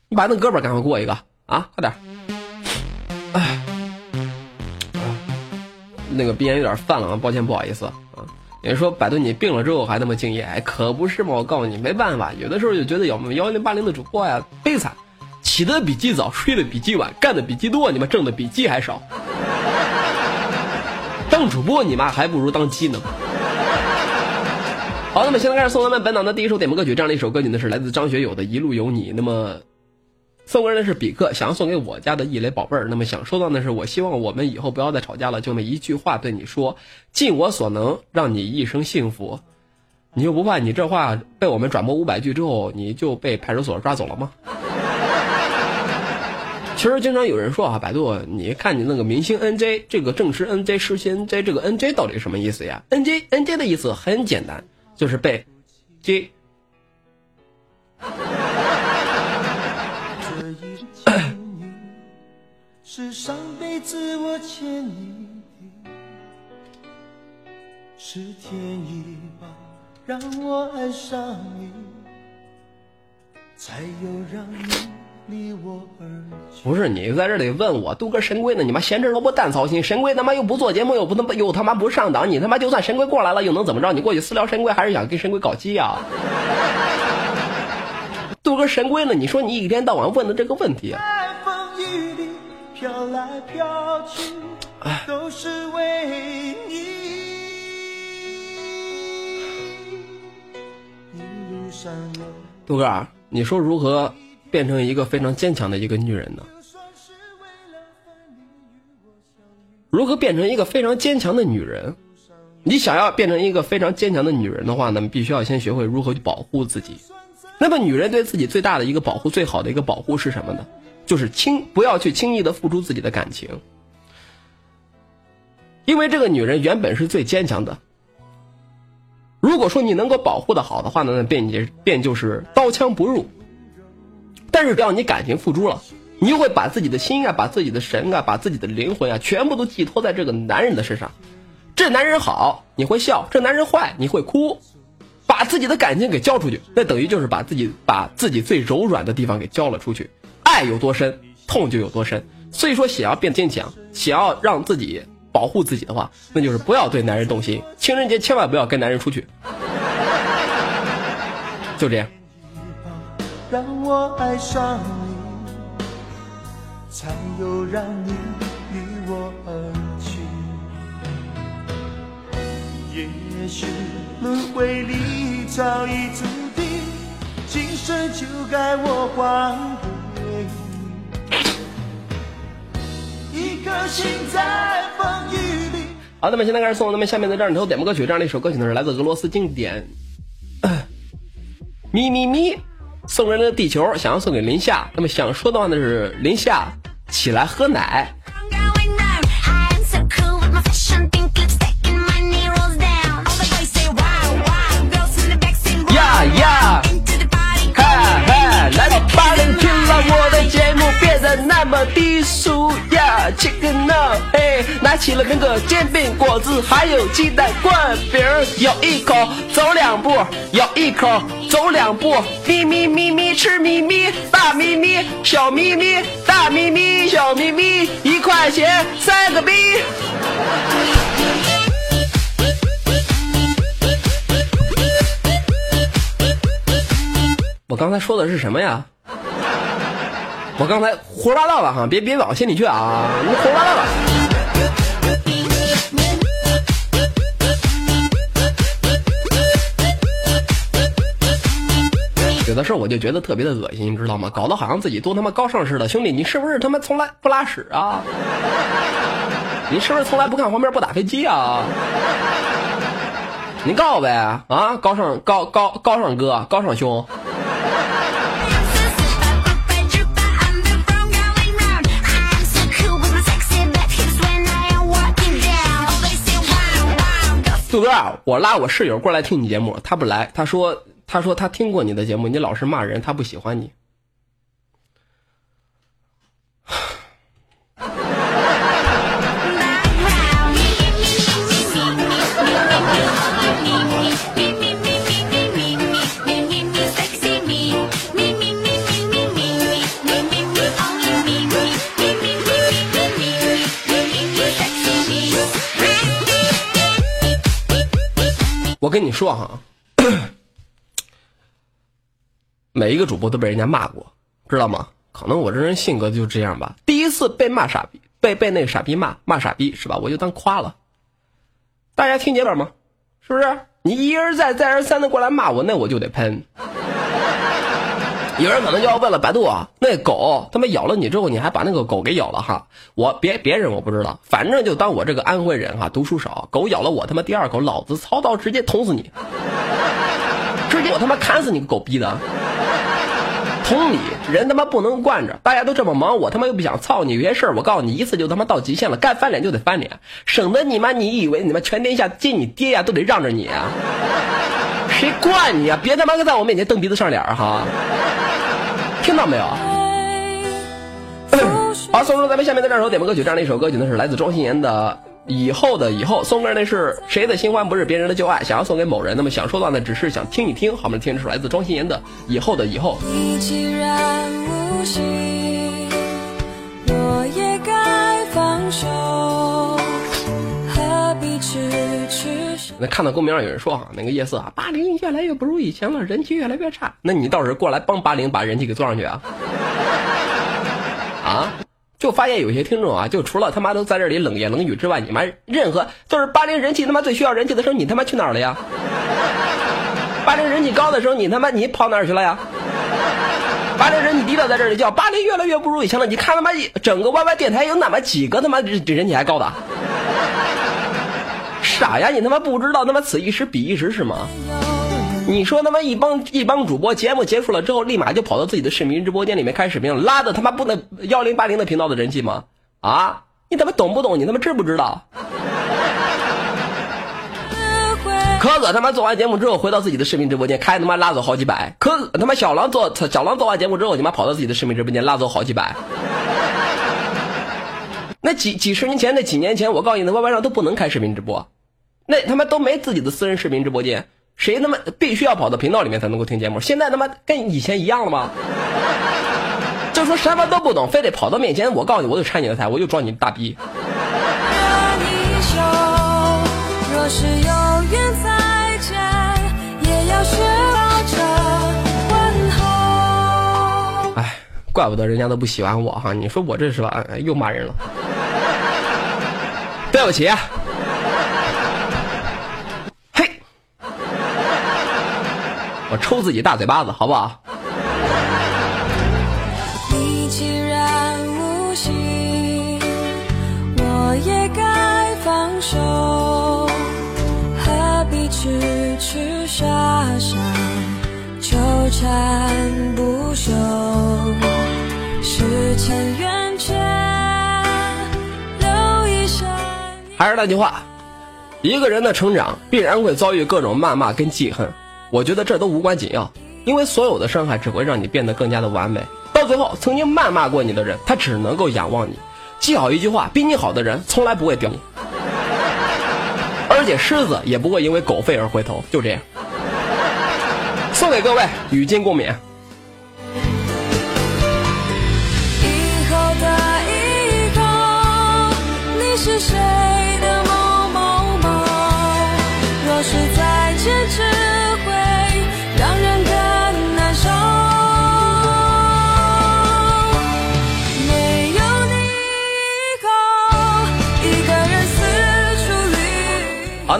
你把那个歌本赶快给我一个啊，快点！哎，那个鼻炎有点犯了啊，抱歉，不好意思啊。人说百度你病了之后还那么敬业，哎，可不是嘛！我告诉你，没办法，有的时候就觉得我们幺零八零的主播呀悲惨，起得比鸡早，睡得比鸡晚，干的比鸡多，你们挣的比鸡还少。当主播你妈还不如当鸡呢。好，那么现在开始送咱们本档的第一首点播歌曲，这样的一首歌曲呢是来自张学友的《一路有你》。那么送歌人呢是比克，想要送给我家的易磊宝贝儿。那么想说到的是，我希望我们以后不要再吵架了，就那么一句话对你说，尽我所能让你一生幸福。你又不怕你这话被我们转播五百句之后，你就被派出所抓走了吗？其实经常有人说啊，百度，你看你那个明星 NJ，这个正式 NJ、实习 NJ，这个 NJ 到底是什么意思呀？NJ NJ 的意思很简单，就是被 J。是上辈子我欠你的，是天意吧，让我爱上你，才有让你。不是你在这里问我，杜哥神龟呢？你妈闲着萝卜淡操心，神龟他妈又不做节目，又不能又他妈不上档，你他妈就算神龟过来了，又能怎么着？你过去私聊神龟，还是想跟神龟搞基呀、杜哥神龟呢？你说你一天到晚问的这个问题，在风雨里飘来飘去，都是为你。杜哥啊，你说如何变成一个非常坚强的一个女人呢？如何变成一个非常坚强的女人？你想要变成一个非常坚强的女人的话呢，必须要先学会如何去保护自己。那么，女人对自己最大的一个保护，最好的一个保护是什么呢？就是轻不要去轻易的付出自己的感情，因为这个女人原本是最坚强的。如果说你能够保护的好的话呢，那便也便就是刀枪不入。但是只要你感情付出了，你就会把自己的心啊，把自己的神啊，把自己的灵魂啊，全部都寄托在这个男人的身上。这男人好，你会笑；这男人坏，你会哭。把自己的感情给交出去，那等于就是把自己把自己最柔软的地方给交了出去。爱有多深，痛就有多深。所以说，想要变坚强，想要让自己保护自己的话，那就是不要对男人动心。情人节千万不要跟男人出去。就这样。让我爱上你，才有让你离我而去。也许轮回里早已注定，今生就该我还给你。一颗心在风雨里。好，那么现在开始送那么下面的这样一首点播歌曲，这样的一首歌曲呢是来自俄罗斯经典《咪咪咪》，送人了地球，想要送给林夏。那么想说的话呢是林夏，起来喝奶。那么低俗。！Check it out，嘿，拿起了苹果、煎饼果子，还有鸡蛋灌饼，咬一口，走两步，咬一口，走两步，咪咪咪咪吃咪咪，大咪咪，小咪咪，大咪咪，小咪咪，一块钱三个币。我刚才说的是什么呀？我刚才胡说八道了哈，别别往心里去啊！你胡说八道了。有的时候我就觉得特别的恶心，你知道吗？搞得好像自己多他妈高尚似的。兄弟，你是不是他妈从来不拉屎啊？你是不是从来不看黄片不打飞机啊？你告我呗啊！高尚高高高尚哥，高尚兄。杜哥啊，我拉我室友过来听你节目，他不来，他说他说他听过你的节目，你老是骂人，他不喜欢你。我跟你说哈，每一个主播都被人家骂过，知道吗？可能我这人性格就这样吧。第一次被骂傻逼，被被那个傻逼骂骂傻逼是吧？我就当夸了。大家听节本吗？是不是？你一而再再而三的过来骂我，那我就得喷。有人可能就要问了，百度啊，那狗他妈咬了你之后，你还把那个狗给咬了哈？我别别人我不知道，反正就当我这个安徽人哈，读书少，狗咬了我他妈第二口，老子操刀直接捅死你，直接我他妈砍死你个狗逼的！同理，人他妈不能惯着，大家都这么忙，我他妈又不想操你，有些事儿我告诉你一次就他妈到极限了，该翻脸就得翻脸，省得你妈你以为你妈全天下接你爹呀都得让着你啊？谁惯你啊？别他妈在我面前蹬鼻子上脸儿哈！听到没有？好，送出咱们下面的这首点播歌曲，这样的一首歌曲呢是来自庄心妍的《以后的以后》，送歌那是谁的新欢不是别人的旧爱，想要送给某人，那么想说的呢只是想听一听，好，我们听这首来自庄心妍的《以后的以后》。你既然无心，我也该放手？那看到公屏上有人说哈，那个夜色啊，八零越来越不如以前了，人气越来越差。那你到时候过来帮八零把人气给做上去啊？啊？就发现有些听众啊，就除了他妈都在这里冷言冷语之外，你妈任何就是八零人气他妈最需要人气的时候，你他妈去哪儿了呀？八零人气高的时候，你他妈你跑哪儿去了呀？八零人气低的，在这里叫八零越来越不如以前了。你看他妈整个 YY 电台有那么几个他妈人气还高的？傻呀！你他妈不知道他妈此一时彼一时是吗？你说他妈一帮一帮主播节目结束了之后，立马就跑到自己的视频直播间里面开视频，拉的他妈不能幺零八零的频道的人气吗？啊！你他妈懂不懂？你他妈知不知道？可可他妈做完节目之后回到自己的视频直播间，开他妈拉走好几百。可可他妈小狼做小狼做完节目之后，你妈跑到自己的视频直播间拉走好几百。那几几十年前，那几年前，我告诉你，那 YY 上都不能开视频直播，那他妈都没自己的私人视频直播间谁他妈必须要跑到频道里面才能够听节目？现在他妈跟以前一样了吗？就说什么都不懂非得跑到面前我告诉你我就拆你的台我就装你大逼。哎怪不得人家都不喜欢我哈你说我这是吧又骂人了。对不起我抽自己大嘴巴子，好不好？你既然无心，我也该放手，何必痴痴傻傻纠缠不休？留一生。还是那句话，一个人的成长必然会遭遇各种谩骂跟记恨，我觉得这都无关紧要，因为所有的伤害只会让你变得更加的完美。到最后，曾经谩骂过你的人，他只能够仰望你。记好一句话，比你好的人从来不会丢你，而且狮子也不会因为狗吠而回头。就这样，送给各位，与君共勉。以后的以后，你是谁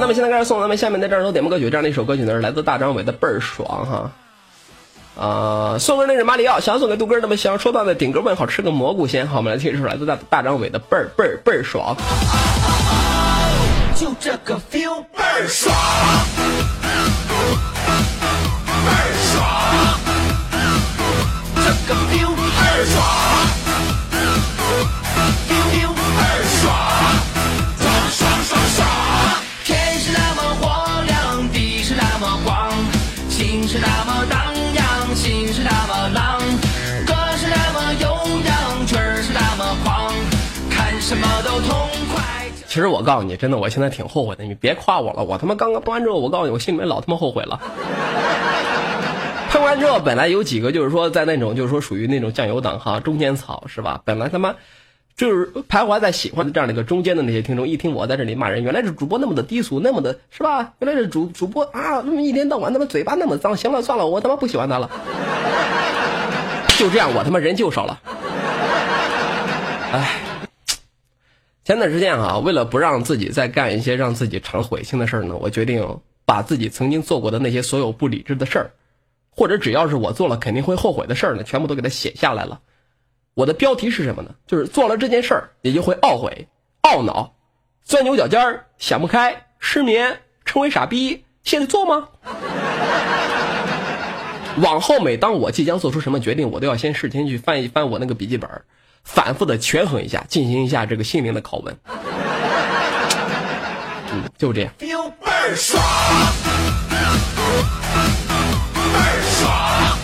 那么现在开始送咱们下面的这首点播歌曲，这样的一首歌曲呢，是来自大张伟的《倍儿爽》哈。啊、送的那是马里奥，想送给杜哥，那么想要说到的顶个问好，吃个蘑菇先。好，我们来听一首来自大大张伟的《倍儿倍儿倍儿爽》。就这个 feel 倍儿爽，倍儿爽，这个 feel 倍儿爽是那么荡漾，心是那么浪，歌是那么悠扬，曲儿是那么狂，看什么都痛快。其实我告诉你，真的，我现在挺后悔的。你别夸我了，我他妈刚刚播完之后，我告诉你，我心里面老他妈后悔了。看完之后，本来有几个就是说在那种就是说属于那种酱油党哈，中间草是吧？本来他妈就是徘徊在喜欢的这样的一个中间的那些听众，一听我在这里骂人，原来是主播那么的低俗，那么的是吧？原来是主主播啊，那么一天到晚他妈嘴巴那么脏，行了算了，我他妈不喜欢他了。就这样，我他妈人就少了。唉。前段时间啊，为了不让自己再干一些让自己常悔心的事儿呢，我决定把自己曾经做过的那些所有不理智的事儿，或者只要是我做了肯定会后悔的事儿呢，全部都给它写下来了。我的标题是什么呢？就是做了这件事儿，也就会懊悔、懊恼、钻牛角尖儿、想不开、失眠、成为傻逼。现在做吗？往后每当我即将做出什么决定，我都要先事先去翻一翻我那个笔记本，反复的权衡一下，进行一下这个心灵的拷问。嗯，就这样。feel 倍儿爽，倍儿爽。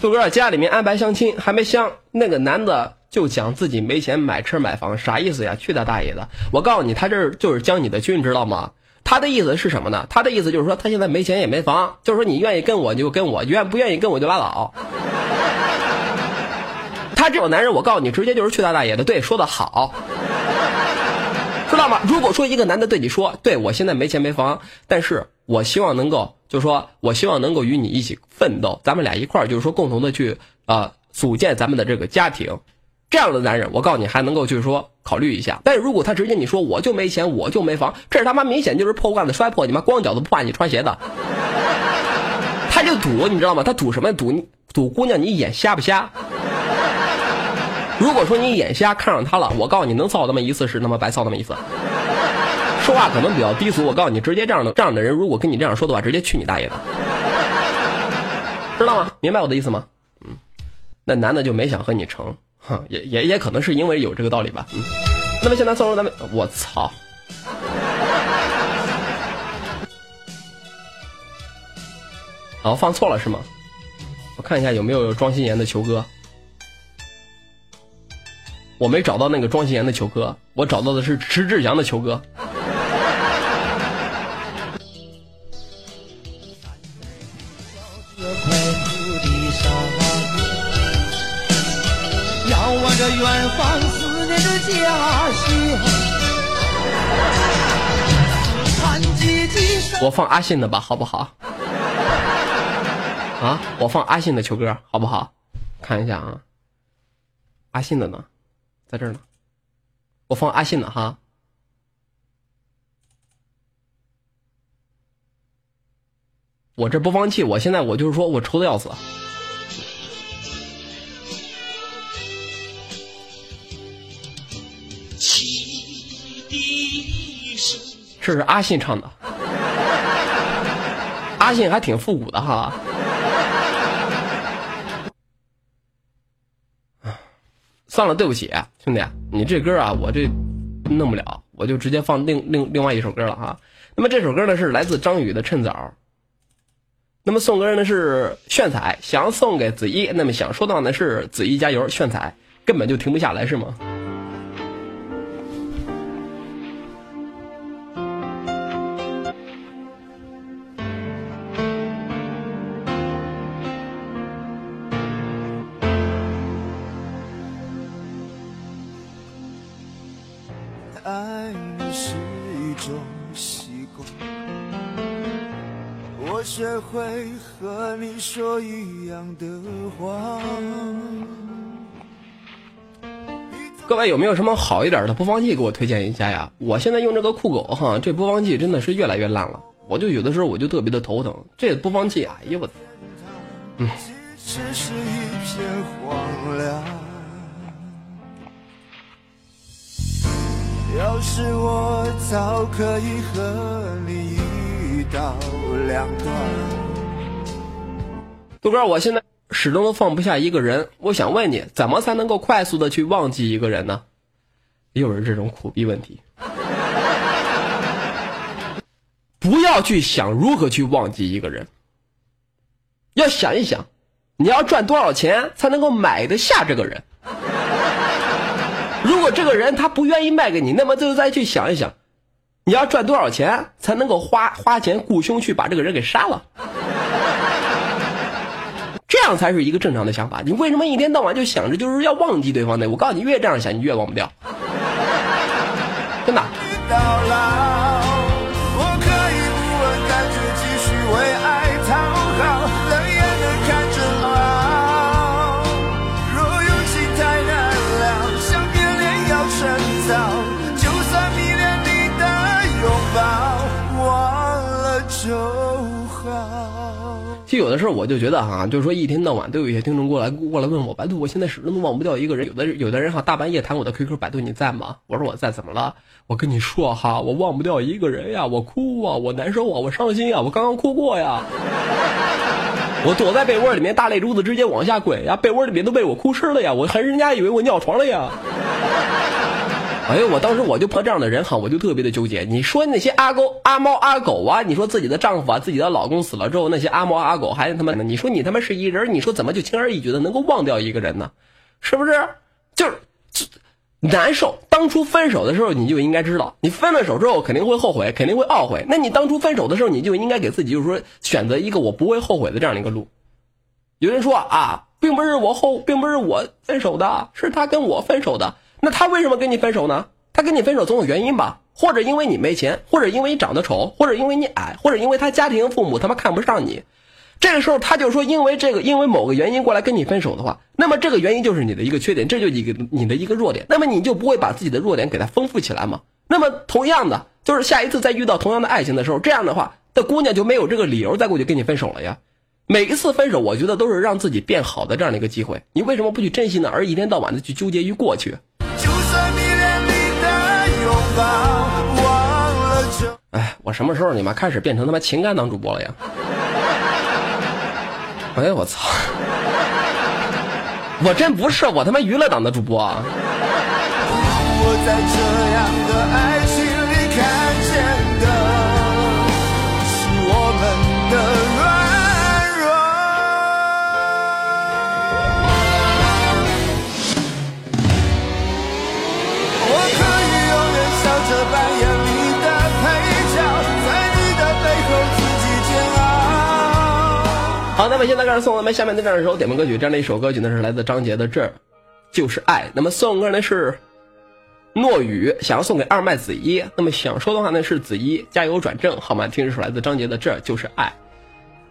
杜哥家里面安排相亲，还没相，那个男的就讲自己没钱买车买房，啥意思呀？去他大爷的！我告诉你，他这就是将你的军，知道吗？他的意思是什么呢？他的意思就是说，他现在没钱也没房，就是说你愿意跟我就跟我，愿不愿意跟我就拉倒。他这种男人，我告诉你，直接就是去他大爷的。对，说的好，知道吗？如果说一个男的对你说，对我现在没钱没房，但是我希望能够，就是说我希望能够与你一起奋斗，咱们俩一块儿就是说共同的去啊、组建咱们的这个家庭。这样的男人，我告诉你还能够就是说考虑一下。但是如果他直接你说我就没钱，我就没房，这是他妈明显就是破罐子摔破你妈光脚的不怕你穿鞋的。他就赌，你知道吗？他赌什么？赌赌姑娘你眼瞎不瞎？如果说你眼瞎看上他了，我告诉你，能造那么一次是他妈白造那么一次。说话可能比较低俗，我告诉你，直接这样的这样的人，如果跟你这样说的话，直接去你大爷的，知道吗？明白我的意思吗？嗯，那男的就没想和你成，哼，也也也可能是因为有这个道理吧。嗯，那么现在送入咱们，我操！哦，放错了是吗？我看一下有没有庄心妍的球哥。我没找到那个庄心妍的球哥，我找到的是迟志祥的球哥。我放阿信的吧，好不好？啊，我放阿信的球歌，好不好？看一下啊，阿信的呢？在这儿呢。我放阿信的哈。我这播放器，我现在我就是说我愁的要死。这是阿信唱的，阿信还挺复古的哈。算了，对不起，兄弟，你这歌啊，我这弄不了，我就直接放另另另外一首歌了哈。那么这首歌呢是来自张宇的《趁早》。那么送歌呢是炫彩，想送给子怡，那么想说到呢是子怡加油，炫彩根本就停不下来是吗？说一样的话。各位有没有什么好一点的播放器给我推荐一下呀？我现在用这个酷狗哈，这播放器真的是越来越烂了，我就有的时候我就特别的头疼。这播放器，哎呀我，其实是一片荒凉。要是我早可以和你一刀两断。杜哥，我现在始终都放不下一个人，我想问你，怎么才能够快速的去忘记一个人呢？又是这种苦逼问题。不要去想如何去忘记一个人，要想一想，你要赚多少钱才能够买得下这个人。如果这个人他不愿意卖给你，那么就再去想一想，你要赚多少钱才能够花花钱雇凶去把这个人给杀了。这样才是一个正常的想法。你为什么一天到晚就想着就是要忘记对方呢？我告诉你，越这样想，你越忘不掉。真的，有的时候我就觉得哈，就是说一天到晚都有一些听众过来过来问我，百度，我现在始终都忘不掉一个人。有的有的人哈，大半夜弹我的 QQ，百度你在吗？我说我在，怎么了？我跟你说哈，我忘不掉一个人呀，我哭啊，我难受啊，我伤心啊，我刚刚哭过呀。我躲在被窝里面，大泪珠子直接往下滚呀，被窝里面都被我哭湿了呀，我还人家以为我尿床了呀。哎呦，我当时我就碰这样的人哈，我就特别的纠结。你说那些阿狗、阿猫、阿狗啊，你说自己的丈夫啊、自己的老公死了之后，那些阿猫阿狗还他妈的，你说你他妈是一人，你说怎么就轻而易举的能够忘掉一个人呢？是不是？就是难受。当初分手的时候，你就应该知道，你分了手之后肯定会后悔，肯定会懊悔。那你当初分手的时候，你就应该给自己就是说选择一个我不会后悔的这样的一个路。有人说啊，并不是我后，并不是我分手的，是他跟我分手的。那他为什么跟你分手呢？他跟你分手总有原因吧？或者因为你没钱，或者因为你长得丑，或者因为你矮，或者因为他家庭父母他妈看不上你。这个时候他就说，因为这个，因为某个原因过来跟你分手的话，那么这个原因就是你的一个缺点，这就是一个你的一个弱点。那么你就不会把自己的弱点给它丰富起来吗？那么同样的，就是下一次再遇到同样的爱情的时候，这样的话，的姑娘就没有这个理由再过去跟你分手了呀。每一次分手，我觉得都是让自己变好的这样的一个机会。你为什么不去珍惜呢？而一天到晚的去纠结于过去？哎，我什么时候你妈开始变成他妈情感党主播了呀？哎呀，我操！我真不是，我他妈娱乐党的主播啊！我在这样的那么现在开始送我们下面的这样一首点播歌曲，这样的一首歌曲呢是来自张杰的《这就是爱》。那么送歌呢是诺宇，想要送给二麦子怡。那么想说的话呢是子怡加油转正，好吗？听这首来自张杰的《这就是爱》。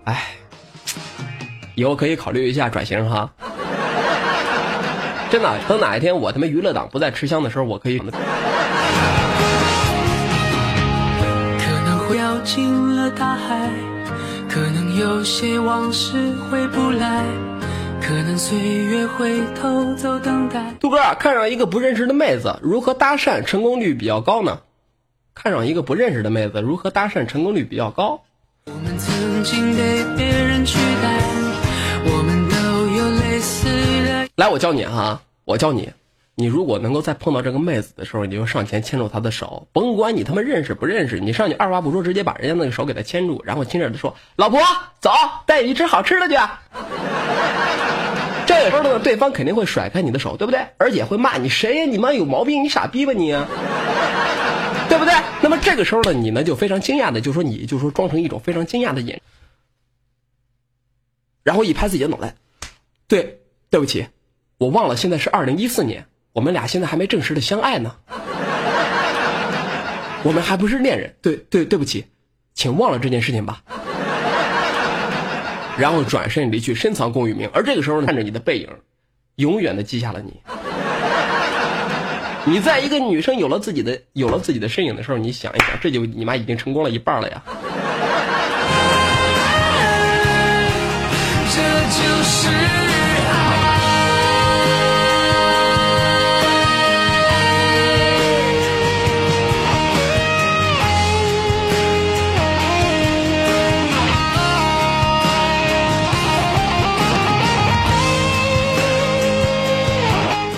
哎，以后可以考虑一下转型哈。真的，等哪一天我他妈娱乐党不再吃香的时候，我可以。有些往事回不来，可能岁月会偷走等待。杜哥啊，看上一个不认识的妹子，如何搭讪成功率比较高呢？看上一个不认识的妹子，如何搭讪成功率比较高？我们曾经被别人取代，我们都有类似的。来，我教你哈，我教你，你如果能够在碰到这个妹子的时候，你就上前牵住她的手，甭管你他妈认识不认识，你上去二话不说，直接把人家那个手给她牵住，然后亲热的说：“老婆，走，带你去吃好吃的去。”这个时候呢，对方肯定会甩开你的手，对不对？而且会骂你谁呀？你妈有毛病，你傻逼吧你？对不对？那么这个时候呢，你呢就非常惊讶的就说你就说装成一种非常惊讶的眼，然后一拍自己的脑袋，对，对不起，我忘了现在是二零一四年，我们俩现在还没正式的相爱呢，我们还不是恋人，对对对不起，请忘了这件事情吧。然后转身离去，深藏功与名。而这个时候呢，看着你的背影，永远的记下了你。你在一个女生有了自己的有了自己的身影的时候，你想一想，这就你妈已经成功了一半了呀。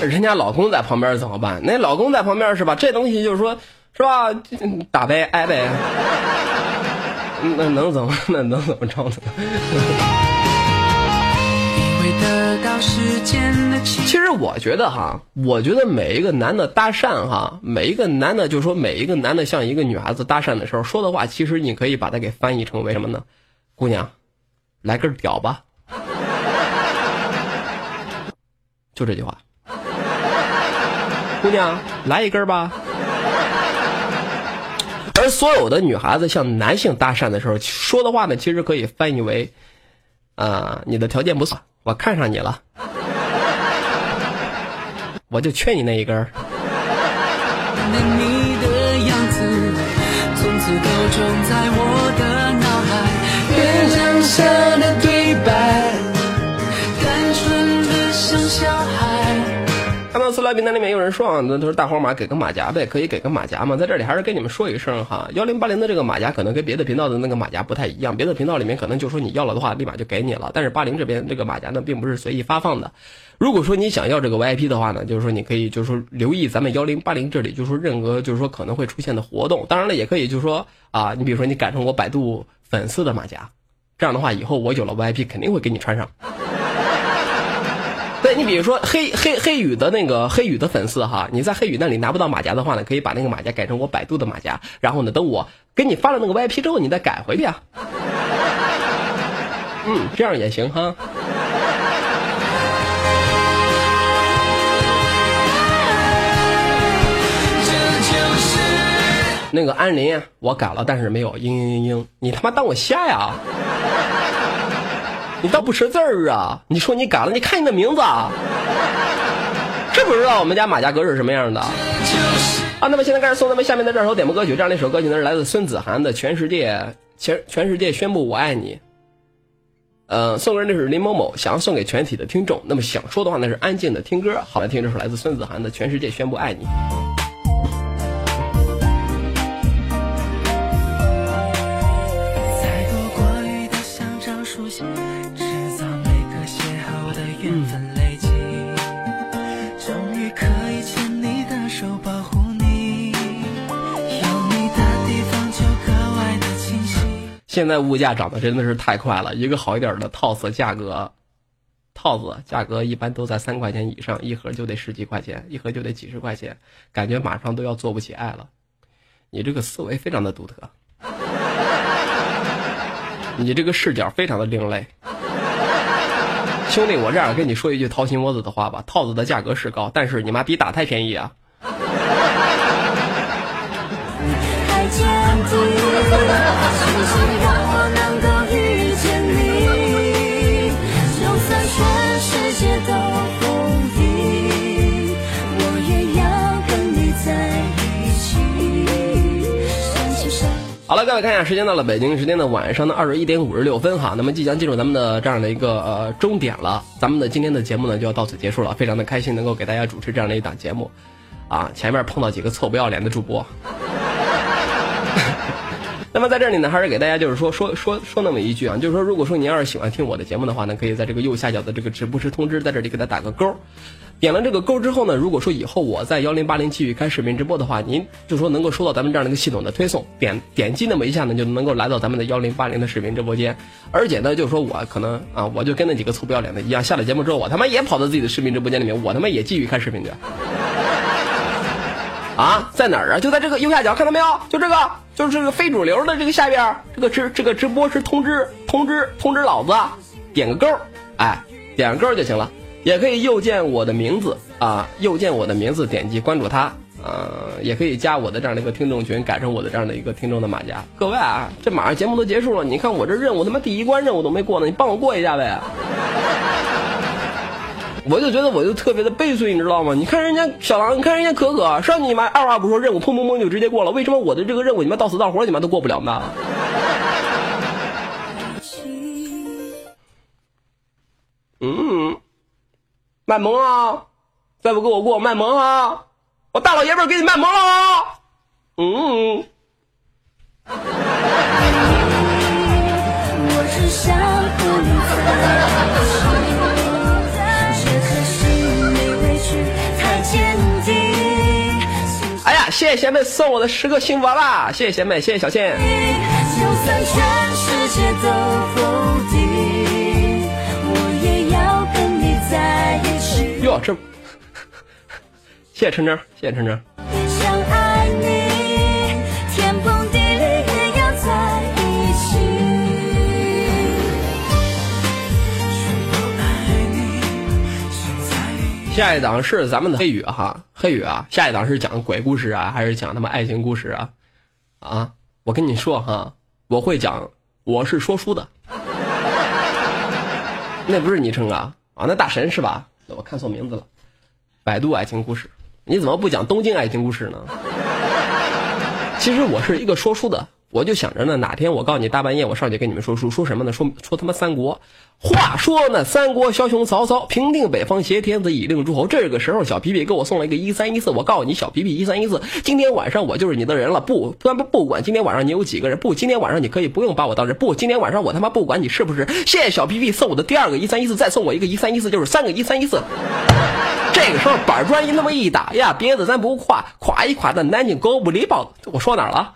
人家老公在旁边怎么办？那老公在旁边是吧？这东西就是说，是吧？打呗，挨呗。那能怎么？那能怎么着呢？其实我觉得哈，我觉得每一个男的搭讪哈，每一个男的就是说每一个男的向一个女孩子搭讪的时候说的话，其实你可以把它给翻译成为什么呢？姑娘，来根屌吧，就这句话。姑娘，来一根吧。而所有的女孩子向男性搭讪的时候说的话呢，其实可以翻译为，啊、你的条件不错，我看上你了。我就缺你那一根。你的样子，从此都在我的脑海。原谅下的看到私聊名单里面有人说啊，那他说大黄马给个马甲呗，可以给个马甲吗？在这里还是跟你们说一声哈，幺零八零的这个马甲可能跟别的频道的那个马甲不太一样，别的频道里面可能就说你要了的话，立马就给你了，但是八零这边这个马甲呢，并不是随意发放的。如果说你想要这个 VIP 的话呢，就是说你可以就是说留意咱们幺零八零这里，就是说任何就是说可能会出现的活动，当然了，也可以就是说啊，你比如说你改成我百度粉丝的马甲，这样的话以后我有了 VIP 肯定会给你穿上。对你比如说黑黑黑羽的那个黑羽的粉丝哈，你在黑羽那里拿不到马甲的话呢，可以把那个马甲改成我百度的马甲，然后呢，等我给你发了那个 VIP 之后，你再改回去啊。嗯，这样也行哈。那个安林我改了，但是没有嘤嘤嘤嘤，你他妈当我瞎呀？你倒不识字儿啊？你说你改了，你看你的名字啊，知不知道我们家马家哥是什么样的？啊，那么现在开始送咱们下面的这首点播歌曲，这样的一首歌曲呢是来自孙子涵的《全世界全全世界宣布我爱你》。呃，送给人的是林某某，想要送给全体的听众。那么想说的话呢是安静的听歌。好，来听这首来自孙子涵的《全世界宣布爱你》。现在物价涨得真的是太快了，一个好一点的套子价格，套子价格一般都在三块钱以上，一盒就得十几块钱，一盒就得几十块钱，感觉马上都要做不起爱了。你这个思维非常的独特，你这个视角非常的另类。兄弟，我这样跟你说一句掏心窝子的话吧，套子的价格是高，但是你妈比打胎便宜啊！来看一下，时间到了北京时间的晚上的二十一点五十六分哈，那么即将进入咱们的这样的一个呃终点了，咱们的今天的节目呢就要到此结束了，非常的开心能够给大家主持这样的一档节目，啊，前面碰到几个臭不要脸的主播。那么在这里呢，还是给大家就是说说说说那么一句啊，就是说，如果说您要是喜欢听我的节目的话呢，可以在这个右下角的这个直播时通知，在这里给他打个勾。点了这个勾之后呢，如果说以后我在幺零八零继续开视频直播的话，您就说能够收到咱们这样的一个系统的推送，点点击那么一下呢，就能够来到咱们的幺零八零的视频直播间。而且呢，就是说我可能啊，我就跟那几个臭不要脸的一样，下了节目之后，我他妈也跑到自己的视频直播间里面，我他妈也继续看视频去。啊，在哪儿啊？就在这个右下角，看到没有？就这个，就是这个非主流的这个下边，这个直这个直播是通知通知通知老子，点个勾，哎，点个勾就行了。也可以右键我的名字啊，右键我的名字，点击关注他。呃，也可以加我的这样的一个听众群，改成我的这样的一个听众的马甲。各位啊，这马上节目都结束了，你看我这任务他妈第一关任务都没过呢，你帮我过一下呗。我就觉得我就特别的悲催，你知道吗？你看人家小狼，你看人家可可，上你妈二话不说，任务砰砰砰就直接过了，为什么我的这个任务你妈到死到活你妈都过不了呢？嗯，卖萌啊！再不给我过卖萌啊！我大老爷们儿给你卖萌了啊！嗯，我只想和谢谢贤妹送我的十个幸福娃娃，谢谢贤妹，谢谢小倩。就算全世界都否定，我也要跟你在一起。哟，这，谢谢晨晨，谢谢琛琛。下一档是咱们的黑羽哈，黑羽啊，下一档是讲鬼故事啊，还是讲他妈爱情故事啊？啊，我跟你说哈，我会讲，我是说书的，那不是昵称啊啊，那大神是吧？我看错名字了，百度爱情故事，你怎么不讲东京爱情故事呢？其实我是一个说书的，我就想着呢，哪天我告诉你大半夜我上去跟你们说书，说什么呢？说说他妈三国。话说呢，三国枭雄曹操平定北方，挟天子以令诸侯。这个时候，小皮皮给我送了一个一三一四。我告诉你，小皮皮一三一四，今天晚上我就是你的人了。不，不不不管今天晚上你有几个人，不，今天晚上你可以不用把我当人。不，今天晚上我他妈不管你是不是。谢谢小皮皮送我的第二个一三一四，再送我一个一三一四，就是三个一三一四。这个时候板砖一那么一打呀，别的咱不夸，夸一夸咱南京狗不理包子。我说哪了？